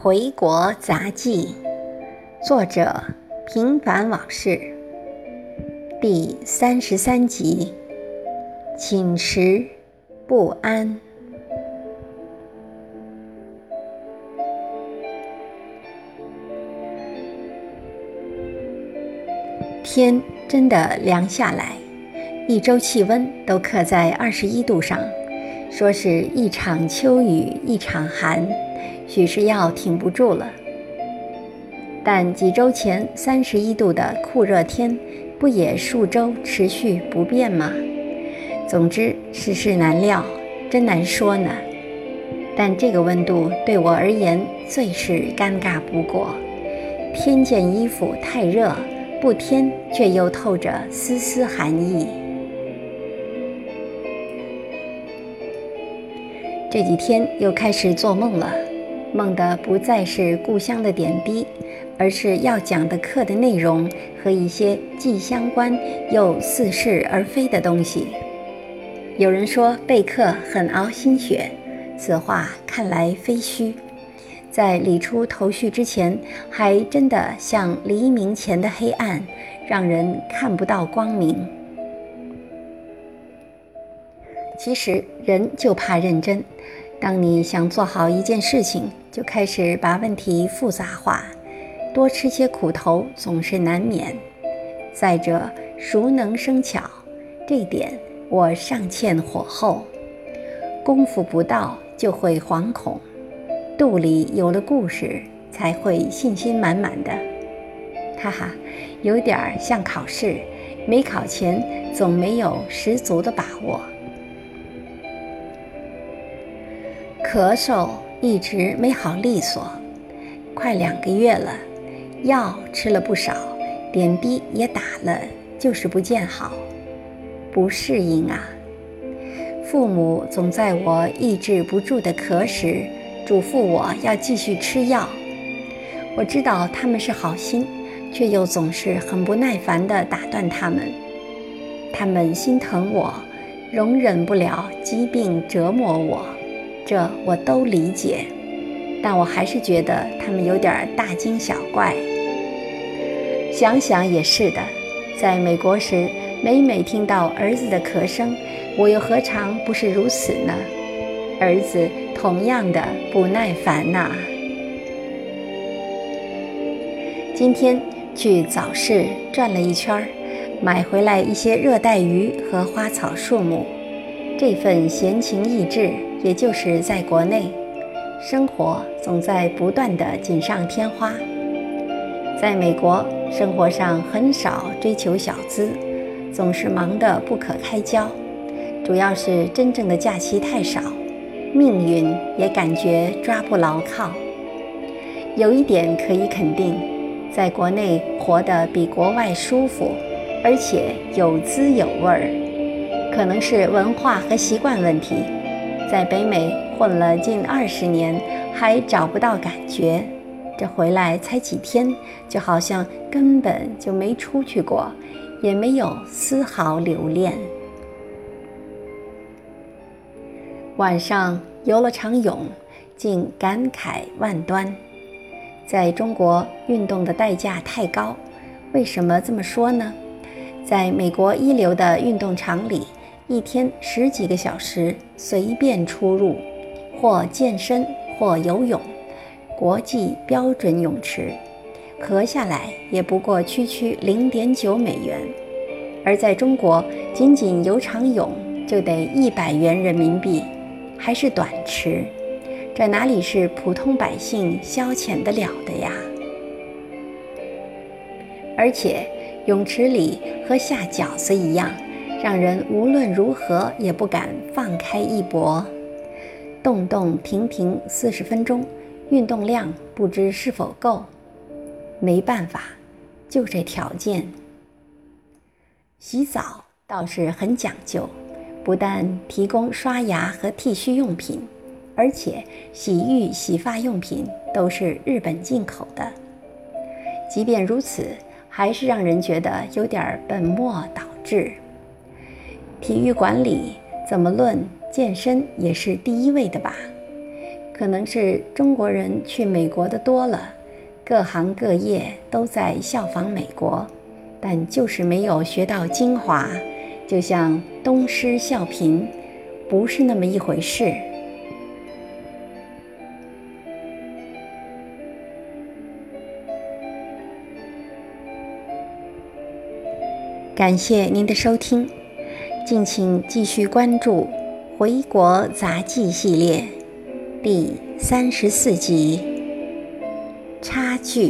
回国杂记，作者平凡往事，第三十三集，寝食不安。天真的凉下来，一周气温都刻在二十一度上，说是一场秋雨一场寒。许是要挺不住了，但几周前三十一度的酷热天，不也数周持续不变吗？总之世事难料，真难说呢。但这个温度对我而言最是尴尬不过，添件衣服太热，不添却又透着丝丝寒意。这几天又开始做梦了。梦的不再是故乡的点滴，而是要讲的课的内容和一些既相关又似是而非的东西。有人说备课很熬心血，此话看来非虚。在理出头绪之前，还真的像黎明前的黑暗，让人看不到光明。其实人就怕认真。当你想做好一件事情，就开始把问题复杂化，多吃些苦头总是难免。再者，熟能生巧，这点我尚欠火候。功夫不到就会惶恐，肚里有了故事才会信心满满的。哈哈，有点儿像考试，没考前总没有十足的把握。咳嗽一直没好利索，快两个月了，药吃了不少，点滴也打了，就是不见好，不适应啊。父母总在我抑制不住的咳时，嘱咐我要继续吃药。我知道他们是好心，却又总是很不耐烦地打断他们。他们心疼我，容忍不了疾病折磨我。这我都理解，但我还是觉得他们有点大惊小怪。想想也是的，在美国时，每每听到儿子的咳声，我又何尝不是如此呢？儿子同样的不耐烦呐。今天去早市转了一圈，买回来一些热带鱼和花草树木。这份闲情逸致。也就是在国内，生活总在不断的锦上添花。在美国，生活上很少追求小资，总是忙得不可开交。主要是真正的假期太少，命运也感觉抓不牢靠。有一点可以肯定，在国内活得比国外舒服，而且有滋有味儿。可能是文化和习惯问题。在北美混了近二十年，还找不到感觉。这回来才几天，就好像根本就没出去过，也没有丝毫留恋。晚上游了场泳，竟感慨万端。在中国，运动的代价太高。为什么这么说呢？在美国一流的运动场里。一天十几个小时随便出入，或健身或游泳，国际标准泳池，合下来也不过区区零点九美元。而在中国，仅仅游场泳就得一百元人民币，还是短池，这哪里是普通百姓消遣得了的呀？而且泳池里和下饺子一样。让人无论如何也不敢放开一搏，动动停停四十分钟，运动量不知是否够。没办法，就这条件。洗澡倒是很讲究，不但提供刷牙和剃须用品，而且洗浴洗发用品都是日本进口的。即便如此，还是让人觉得有点本末倒置。体育馆里怎么论健身也是第一位的吧？可能是中国人去美国的多了，各行各业都在效仿美国，但就是没有学到精华，就像东施效颦，不是那么一回事。感谢您的收听，敬请继续关注《回国杂记》系列第三十四集《差距》。